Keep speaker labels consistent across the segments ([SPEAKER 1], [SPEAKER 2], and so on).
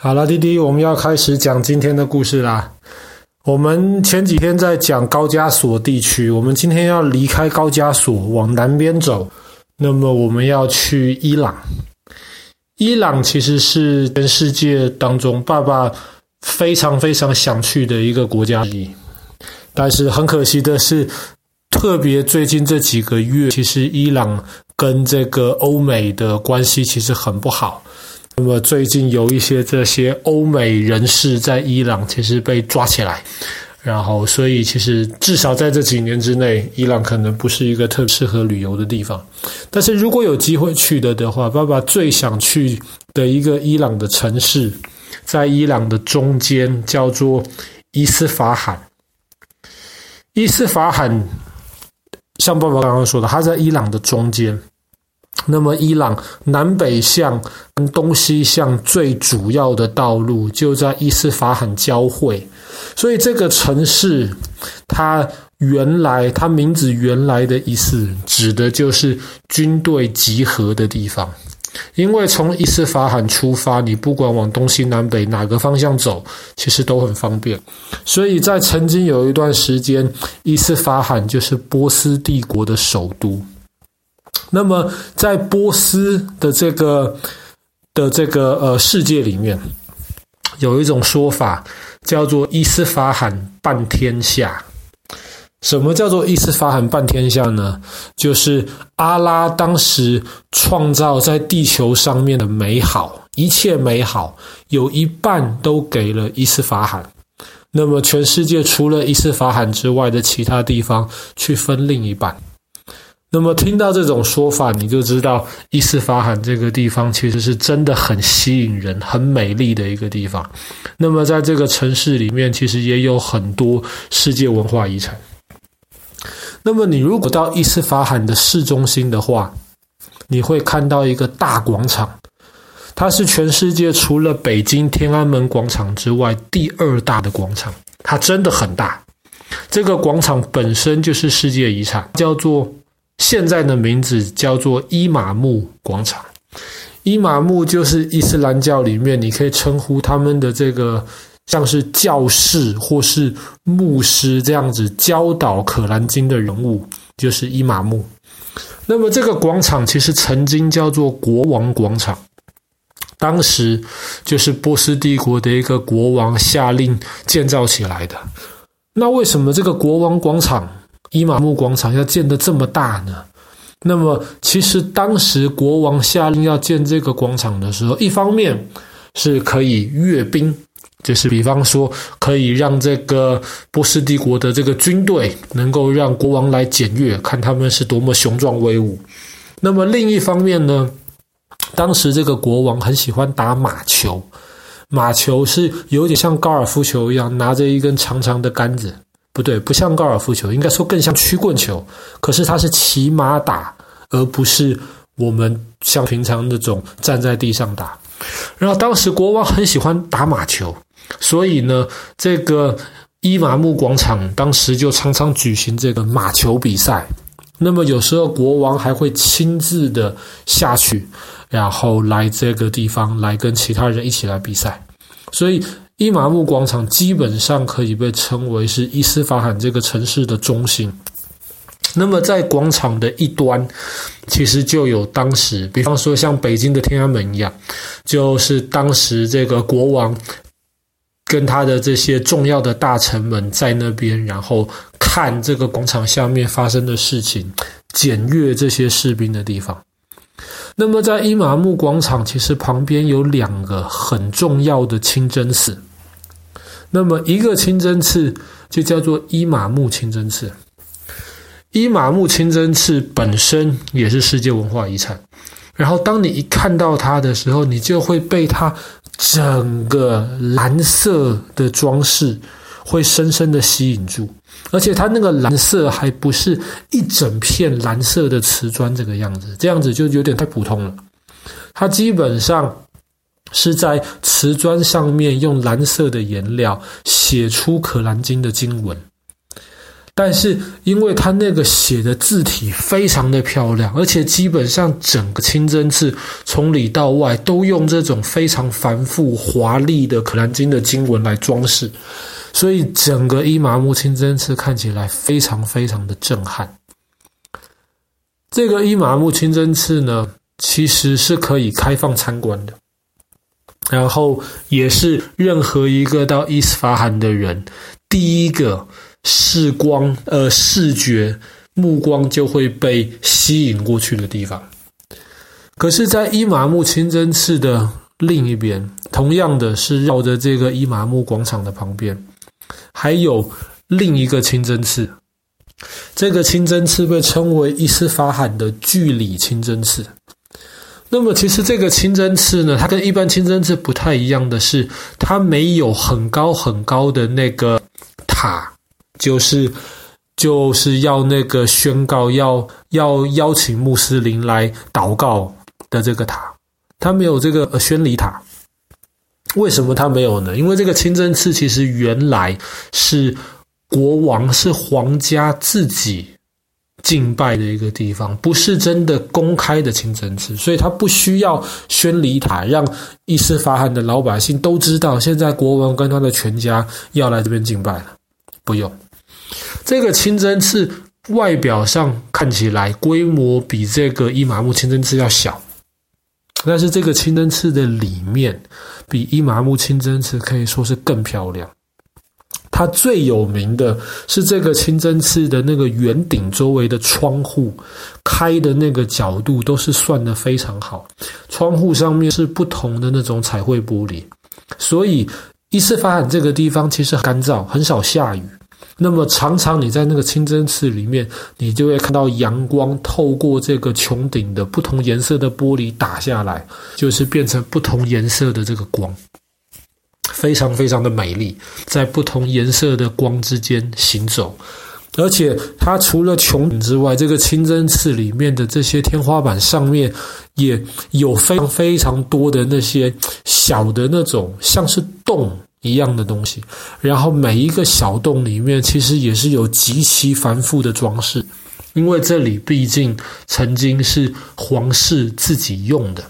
[SPEAKER 1] 好了，弟弟，我们要开始讲今天的故事啦。我们前几天在讲高加索地区，我们今天要离开高加索往南边走。那么我们要去伊朗。伊朗其实是全世界当中爸爸非常非常想去的一个国家之一。但是很可惜的是，特别最近这几个月，其实伊朗跟这个欧美的关系其实很不好。那么最近有一些这些欧美人士在伊朗其实被抓起来，然后所以其实至少在这几年之内，伊朗可能不是一个特适合旅游的地方。但是如果有机会去的的话，爸爸最想去的一个伊朗的城市，在伊朗的中间叫做伊斯法罕。伊斯法罕像爸爸刚刚说的，它在伊朗的中间。那么，伊朗南北向跟东西向最主要的道路就在伊斯法罕交汇，所以这个城市它原来它名字原来的意思指的就是军队集合的地方。因为从伊斯法罕出发，你不管往东西南北哪个方向走，其实都很方便。所以在曾经有一段时间，伊斯法罕就是波斯帝国的首都。那么，在波斯的这个的这个呃世界里面，有一种说法叫做“伊斯法罕半天下”。什么叫做“伊斯法罕半天下”呢？就是阿拉当时创造在地球上面的美好，一切美好有一半都给了伊斯法罕。那么，全世界除了伊斯法罕之外的其他地方，去分另一半。那么听到这种说法，你就知道伊斯法罕这个地方其实是真的很吸引人、很美丽的一个地方。那么在这个城市里面，其实也有很多世界文化遗产。那么你如果到伊斯法罕的市中心的话，你会看到一个大广场，它是全世界除了北京天安门广场之外第二大的广场，它真的很大。这个广场本身就是世界遗产，叫做。现在的名字叫做伊玛目广场，伊玛目就是伊斯兰教里面，你可以称呼他们的这个像是教士或是牧师这样子教导可兰经的人物，就是伊玛目。那么这个广场其实曾经叫做国王广场，当时就是波斯帝国的一个国王下令建造起来的。那为什么这个国王广场？伊玛目广场要建得这么大呢？那么，其实当时国王下令要建这个广场的时候，一方面是可以阅兵，就是比方说可以让这个波斯帝国的这个军队能够让国王来检阅，看他们是多么雄壮威武。那么另一方面呢，当时这个国王很喜欢打马球，马球是有点像高尔夫球一样，拿着一根长长的杆子。不对，不像高尔夫球，应该说更像曲棍球。可是它是骑马打，而不是我们像平常那种站在地上打。然后当时国王很喜欢打马球，所以呢，这个伊玛目广场当时就常常举行这个马球比赛。那么有时候国王还会亲自的下去，然后来这个地方来跟其他人一起来比赛。所以。伊玛目广场基本上可以被称为是伊斯法罕这个城市的中心。那么在广场的一端，其实就有当时，比方说像北京的天安门一样，就是当时这个国王跟他的这些重要的大臣们在那边，然后看这个广场下面发生的事情，检阅这些士兵的地方。那么在伊玛目广场，其实旁边有两个很重要的清真寺。那么一个清真寺就叫做伊玛目清真寺，伊玛目清真寺本身也是世界文化遗产。然后当你一看到它的时候，你就会被它整个蓝色的装饰会深深的吸引住，而且它那个蓝色还不是一整片蓝色的瓷砖这个样子，这样子就有点太普通了。它基本上。是在瓷砖上面用蓝色的颜料写出《可兰经》的经文，但是因为它那个写的字体非常的漂亮，而且基本上整个清真寺从里到外都用这种非常繁复华丽的可兰经的经文来装饰，所以整个伊玛目清真寺看起来非常非常的震撼。这个伊玛目清真寺呢，其实是可以开放参观的，然后也是任何一个到伊斯法罕的人第一个视光呃视觉目光就会被吸引过去的地方。可是，在伊玛目清真寺的另一边，同样的是绕着这个伊玛目广场的旁边，还有另一个清真寺。这个清真寺被称为伊斯法罕的巨里清真寺。那么，其实这个清真寺呢，它跟一般清真寺不太一样的是，它没有很高很高的那个塔，就是就是要那个宣告要要邀请穆斯林来祷告的这个塔，它没有这个宣礼塔。为什么他没有呢？因为这个清真寺其实原来是国王是皇家自己。敬拜的一个地方，不是真的公开的清真寺，所以他不需要宣礼塔，让伊斯法罕的老百姓都知道，现在国王跟他的全家要来这边敬拜了。不用，这个清真寺外表上看起来规模比这个伊玛目清真寺要小，但是这个清真寺的里面比伊玛目清真寺可以说是更漂亮。它最有名的是这个清真寺的那个圆顶周围的窗户开的那个角度都是算得非常好，窗户上面是不同的那种彩绘玻璃，所以伊斯法罕这个地方其实干燥，很少下雨。那么常常你在那个清真寺里面，你就会看到阳光透过这个穹顶的不同颜色的玻璃打下来，就是变成不同颜色的这个光。非常非常的美丽，在不同颜色的光之间行走，而且它除了穹顶之外，这个清真寺里面的这些天花板上面也有非常非常多的那些小的那种像是洞一样的东西，然后每一个小洞里面其实也是有极其繁复的装饰，因为这里毕竟曾经是皇室自己用的。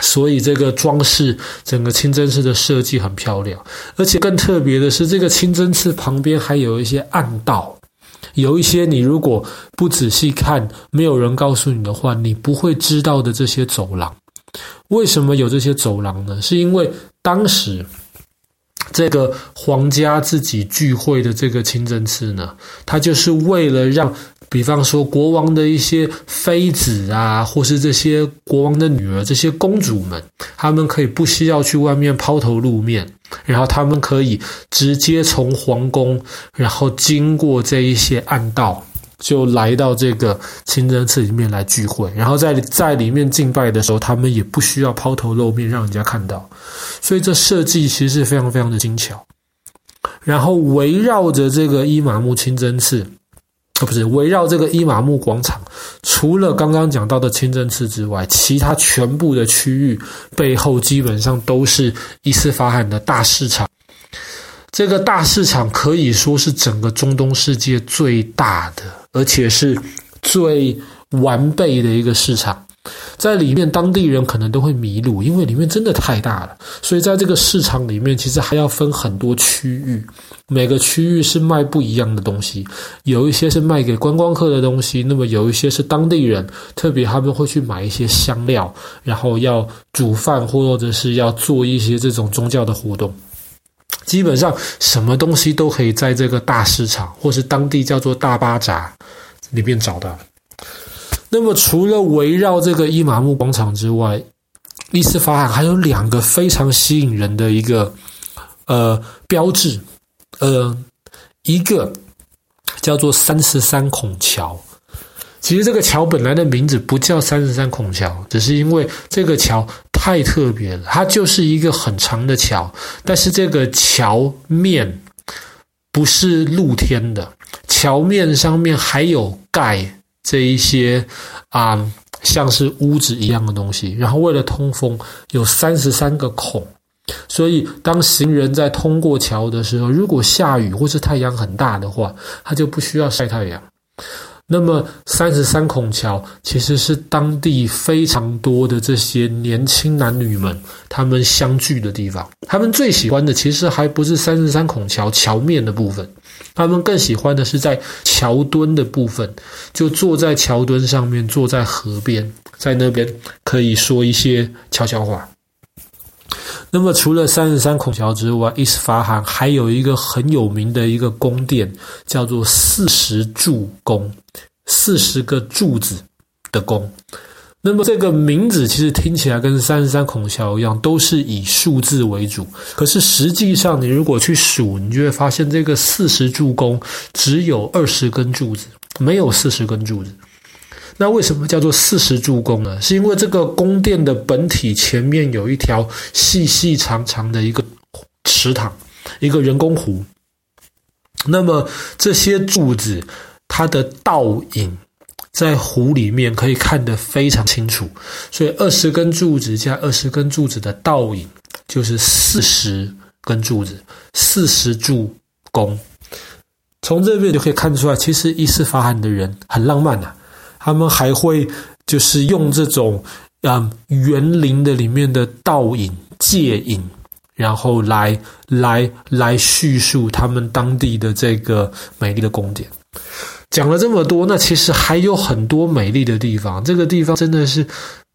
[SPEAKER 1] 所以这个装饰，整个清真寺的设计很漂亮，而且更特别的是，这个清真寺旁边还有一些暗道，有一些你如果不仔细看，没有人告诉你的话，你不会知道的这些走廊。为什么有这些走廊呢？是因为当时这个皇家自己聚会的这个清真寺呢，它就是为了让。比方说，国王的一些妃子啊，或是这些国王的女儿、这些公主们，他们可以不需要去外面抛头露面，然后他们可以直接从皇宫，然后经过这一些暗道，就来到这个清真寺里面来聚会。然后在在里面敬拜的时候，他们也不需要抛头露面，让人家看到。所以这设计其实是非常非常的精巧。然后围绕着这个伊玛目清真寺。啊不是围绕这个伊玛目广场，除了刚刚讲到的清真寺之外，其他全部的区域背后基本上都是伊斯法罕的大市场。这个大市场可以说是整个中东世界最大的，而且是最完备的一个市场。在里面，当地人可能都会迷路，因为里面真的太大了。所以在这个市场里面，其实还要分很多区域，每个区域是卖不一样的东西。有一些是卖给观光客的东西，那么有一些是当地人，特别他们会去买一些香料，然后要煮饭，或者是要做一些这种宗教的活动。基本上，什么东西都可以在这个大市场，或是当地叫做大巴扎里面找到。那么，除了围绕这个伊玛目广场之外，伊斯法罕还有两个非常吸引人的一个呃标志，呃，一个叫做三十三孔桥。其实这个桥本来的名字不叫三十三孔桥，只是因为这个桥太特别了，它就是一个很长的桥，但是这个桥面不是露天的，桥面上面还有盖。这一些啊、像是屋子一样的东西，然后为了通风，有三十三个孔，所以当行人在通过桥的时候，如果下雨或是太阳很大的话，他就不需要晒太阳。那么三十三孔桥其实是当地非常多的这些年轻男女们他们相聚的地方。他们最喜欢的其实还不是三十三孔桥桥面的部分，他们更喜欢的是在桥墩的部分，就坐在桥墩上面，坐在河边，在那边可以说一些悄悄话。那么除了三十三孔桥之外，伊斯法罕还有一个很有名的一个宫殿，叫做四十柱宫，四十个柱子的宫。那么这个名字其实听起来跟三十三孔桥一样，都是以数字为主。可是实际上，你如果去数，你就会发现这个四十柱宫只有二十根柱子，没有四十根柱子。那为什么叫做四十柱宫呢？是因为这个宫殿的本体前面有一条细细长长的一个池塘，一个人工湖。那么这些柱子，它的倒影在湖里面可以看得非常清楚。所以二十根柱子加二十根柱子的倒影，就是四十根柱子，四十柱宫。从这边就可以看出来，其实伊斯法罕的人很浪漫呐、啊。他们还会就是用这种嗯园林的里面的倒影借影，然后来来来叙述他们当地的这个美丽的宫殿。讲了这么多，那其实还有很多美丽的地方。这个地方真的是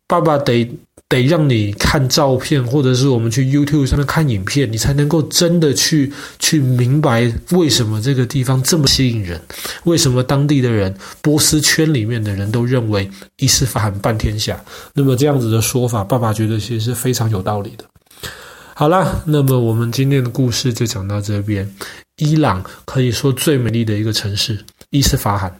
[SPEAKER 1] 爸爸得。得让你看照片，或者是我们去 YouTube 上面看影片，你才能够真的去去明白为什么这个地方这么吸引人，为什么当地的人、波斯圈里面的人都认为伊斯法罕半天下。那么这样子的说法，爸爸觉得其实是非常有道理的。好啦，那么我们今天的故事就讲到这边。伊朗可以说最美丽的一个城市——伊斯法罕。